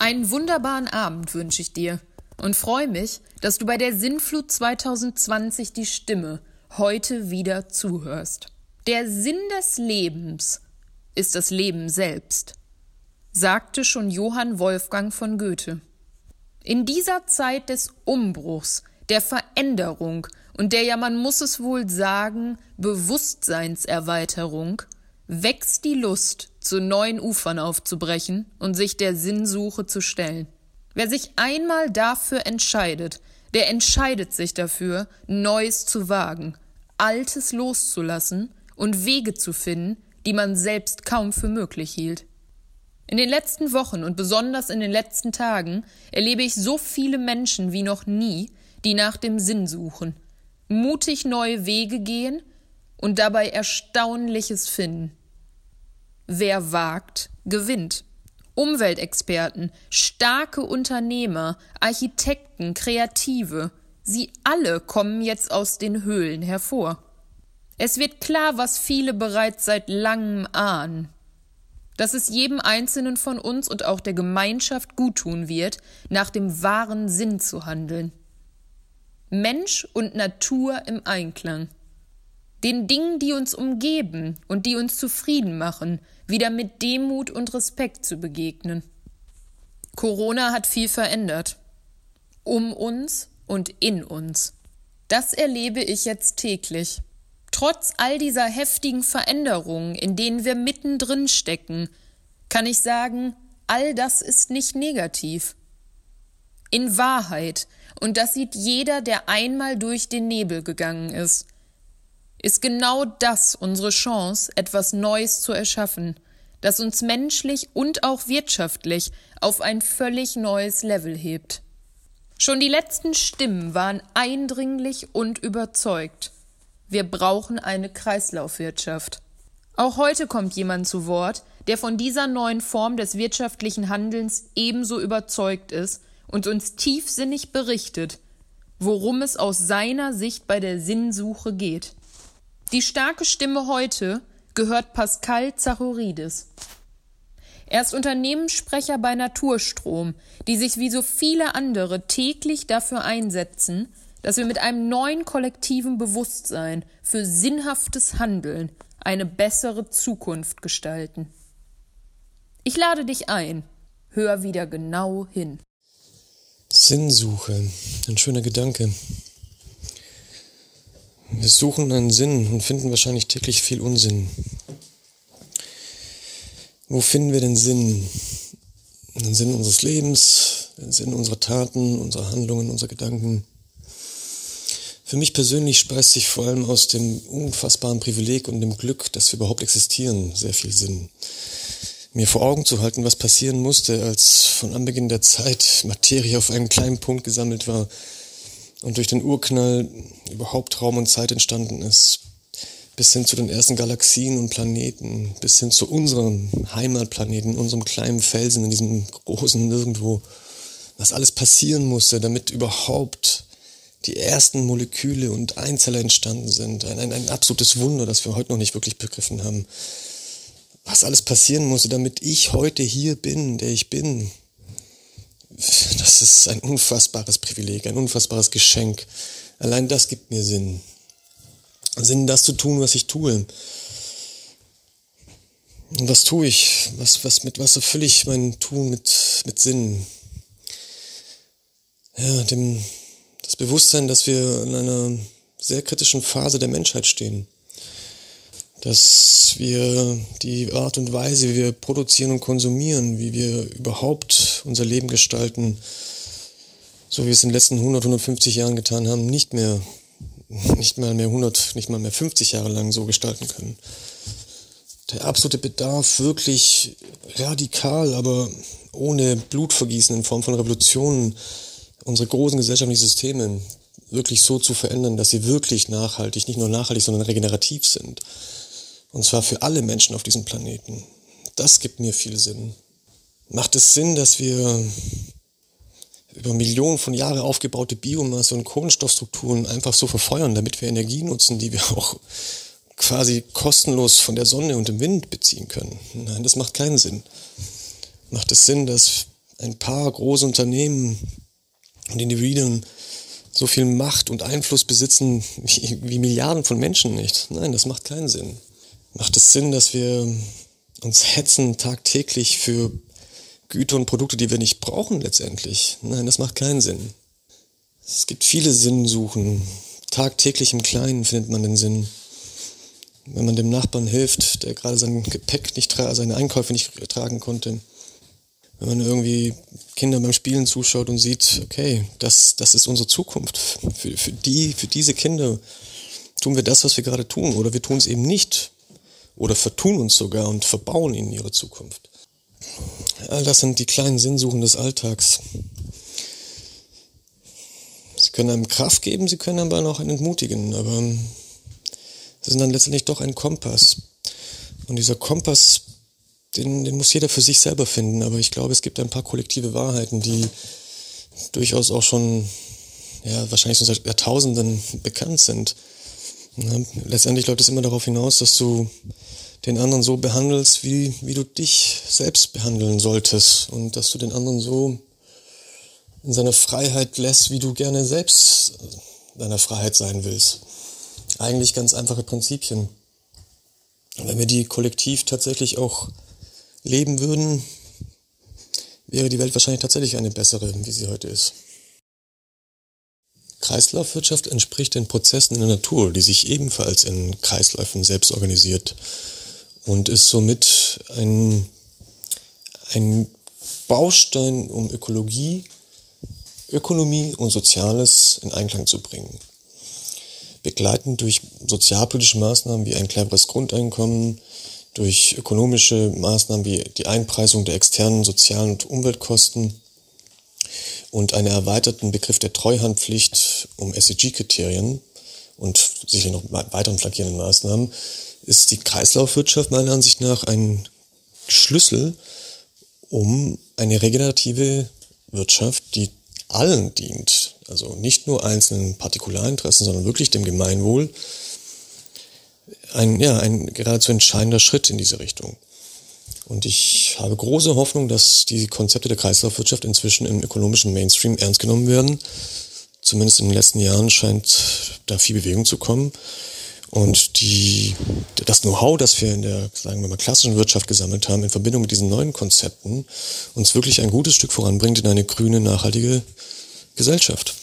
Einen wunderbaren Abend wünsche ich dir und freue mich, dass du bei der Sinnflut 2020 die Stimme heute wieder zuhörst. Der Sinn des Lebens ist das Leben selbst, sagte schon Johann Wolfgang von Goethe. In dieser Zeit des Umbruchs, der Veränderung und der ja, man muss es wohl sagen, Bewusstseinserweiterung, wächst die Lust, zu neuen Ufern aufzubrechen und sich der Sinnsuche zu stellen. Wer sich einmal dafür entscheidet, der entscheidet sich dafür, Neues zu wagen, Altes loszulassen und Wege zu finden, die man selbst kaum für möglich hielt. In den letzten Wochen und besonders in den letzten Tagen erlebe ich so viele Menschen wie noch nie, die nach dem Sinn suchen, mutig neue Wege gehen und dabei Erstaunliches finden. Wer wagt, gewinnt. Umweltexperten, starke Unternehmer, Architekten, Kreative, sie alle kommen jetzt aus den Höhlen hervor. Es wird klar, was viele bereits seit langem ahnen dass es jedem Einzelnen von uns und auch der Gemeinschaft guttun wird, nach dem wahren Sinn zu handeln. Mensch und Natur im Einklang. Den Dingen, die uns umgeben und die uns zufrieden machen, wieder mit Demut und Respekt zu begegnen. Corona hat viel verändert. Um uns und in uns. Das erlebe ich jetzt täglich. Trotz all dieser heftigen Veränderungen, in denen wir mittendrin stecken, kann ich sagen, all das ist nicht negativ. In Wahrheit, und das sieht jeder, der einmal durch den Nebel gegangen ist, ist genau das unsere Chance, etwas Neues zu erschaffen, das uns menschlich und auch wirtschaftlich auf ein völlig neues Level hebt. Schon die letzten Stimmen waren eindringlich und überzeugt. Wir brauchen eine Kreislaufwirtschaft. Auch heute kommt jemand zu Wort, der von dieser neuen Form des wirtschaftlichen Handelns ebenso überzeugt ist und uns tiefsinnig berichtet, worum es aus seiner Sicht bei der Sinnsuche geht. Die starke Stimme heute gehört Pascal Zachoridis. Er ist Unternehmenssprecher bei Naturstrom, die sich wie so viele andere täglich dafür einsetzen, dass wir mit einem neuen kollektiven Bewusstsein für sinnhaftes Handeln eine bessere Zukunft gestalten. Ich lade dich ein, hör wieder genau hin. Sinnsuche, ein schöner Gedanke. Wir suchen einen Sinn und finden wahrscheinlich täglich viel Unsinn. Wo finden wir den Sinn? Den Sinn unseres Lebens, den Sinn unserer Taten, unserer Handlungen, unserer Gedanken. Für mich persönlich speist sich vor allem aus dem unfassbaren Privileg und dem Glück, dass wir überhaupt existieren, sehr viel Sinn. Mir vor Augen zu halten, was passieren musste, als von Anbeginn der Zeit Materie auf einen kleinen Punkt gesammelt war und durch den Urknall überhaupt Raum und Zeit entstanden ist, bis hin zu den ersten Galaxien und Planeten, bis hin zu unserem Heimatplaneten, unserem kleinen Felsen in diesem großen Nirgendwo, was alles passieren musste, damit überhaupt die ersten Moleküle und Einzeller entstanden sind. Ein, ein, ein absolutes Wunder, das wir heute noch nicht wirklich begriffen haben. Was alles passieren musste, damit ich heute hier bin, der ich bin. Das ist ein unfassbares Privileg, ein unfassbares Geschenk. Allein das gibt mir Sinn. Sinn, das zu tun, was ich tue. Und was tue ich? Was, was, mit was erfülle ich mein Tun mit, mit Sinn? Ja, dem, das Bewusstsein, dass wir in einer sehr kritischen Phase der Menschheit stehen. Dass wir die Art und Weise, wie wir produzieren und konsumieren, wie wir überhaupt unser Leben gestalten, so wie wir es in den letzten 100, 150 Jahren getan haben, nicht mehr, nicht mal mehr 100, nicht mal mehr 50 Jahre lang so gestalten können. Der absolute Bedarf, wirklich radikal, aber ohne Blutvergießen in Form von Revolutionen, unsere großen gesellschaftlichen Systeme wirklich so zu verändern, dass sie wirklich nachhaltig, nicht nur nachhaltig, sondern regenerativ sind. Und zwar für alle Menschen auf diesem Planeten. Das gibt mir viel Sinn. Macht es Sinn, dass wir über Millionen von Jahren aufgebaute Biomasse und Kohlenstoffstrukturen einfach so verfeuern, damit wir Energie nutzen, die wir auch quasi kostenlos von der Sonne und dem Wind beziehen können? Nein, das macht keinen Sinn. Macht es Sinn, dass ein paar große Unternehmen und Individuen so viel Macht und Einfluss besitzen wie, wie Milliarden von Menschen nicht. Nein, das macht keinen Sinn. Macht es Sinn, dass wir uns hetzen tagtäglich für Güter und Produkte, die wir nicht brauchen letztendlich? Nein, das macht keinen Sinn. Es gibt viele Sinnsuchen. Tagtäglich im Kleinen findet man den Sinn. Wenn man dem Nachbarn hilft, der gerade sein Gepäck nicht, seine Einkäufe nicht tragen konnte, wenn man irgendwie Kinder beim Spielen zuschaut und sieht, okay, das, das ist unsere Zukunft. Für, für, die, für diese Kinder tun wir das, was wir gerade tun, oder wir tun es eben nicht. Oder vertun uns sogar und verbauen ihnen ihre Zukunft. All das sind die kleinen Sinnsuchen des Alltags. Sie können einem Kraft geben, sie können aber auch einen entmutigen, aber sie sind dann letztendlich doch ein Kompass. Und dieser Kompass den, den muss jeder für sich selber finden. Aber ich glaube, es gibt ein paar kollektive Wahrheiten, die durchaus auch schon, ja, wahrscheinlich schon seit Jahrtausenden bekannt sind. Letztendlich läuft es immer darauf hinaus, dass du den anderen so behandelst, wie, wie du dich selbst behandeln solltest. Und dass du den anderen so in seiner Freiheit lässt, wie du gerne selbst deiner Freiheit sein willst. Eigentlich ganz einfache Prinzipien. Und wenn wir die kollektiv tatsächlich auch leben würden, wäre die Welt wahrscheinlich tatsächlich eine bessere, wie sie heute ist. Kreislaufwirtschaft entspricht den Prozessen in der Natur, die sich ebenfalls in Kreisläufen selbst organisiert und ist somit ein, ein Baustein, um Ökologie, Ökonomie und Soziales in Einklang zu bringen. Begleitend durch sozialpolitische Maßnahmen wie ein cleveres Grundeinkommen, durch ökonomische Maßnahmen wie die Einpreisung der externen sozialen und Umweltkosten und einen erweiterten Begriff der Treuhandpflicht um SEG-Kriterien und sicherlich noch weiteren flankierenden Maßnahmen, ist die Kreislaufwirtschaft meiner Ansicht nach ein Schlüssel, um eine regenerative Wirtschaft, die allen dient, also nicht nur einzelnen Partikularinteressen, sondern wirklich dem Gemeinwohl, ein, ja, ein geradezu entscheidender Schritt in diese Richtung. Und ich habe große Hoffnung, dass die Konzepte der Kreislaufwirtschaft inzwischen im ökonomischen Mainstream ernst genommen werden. Zumindest in den letzten Jahren scheint da viel Bewegung zu kommen. Und die, das Know-how, das wir in der, sagen wir mal, klassischen Wirtschaft gesammelt haben, in Verbindung mit diesen neuen Konzepten, uns wirklich ein gutes Stück voranbringt in eine grüne, nachhaltige Gesellschaft.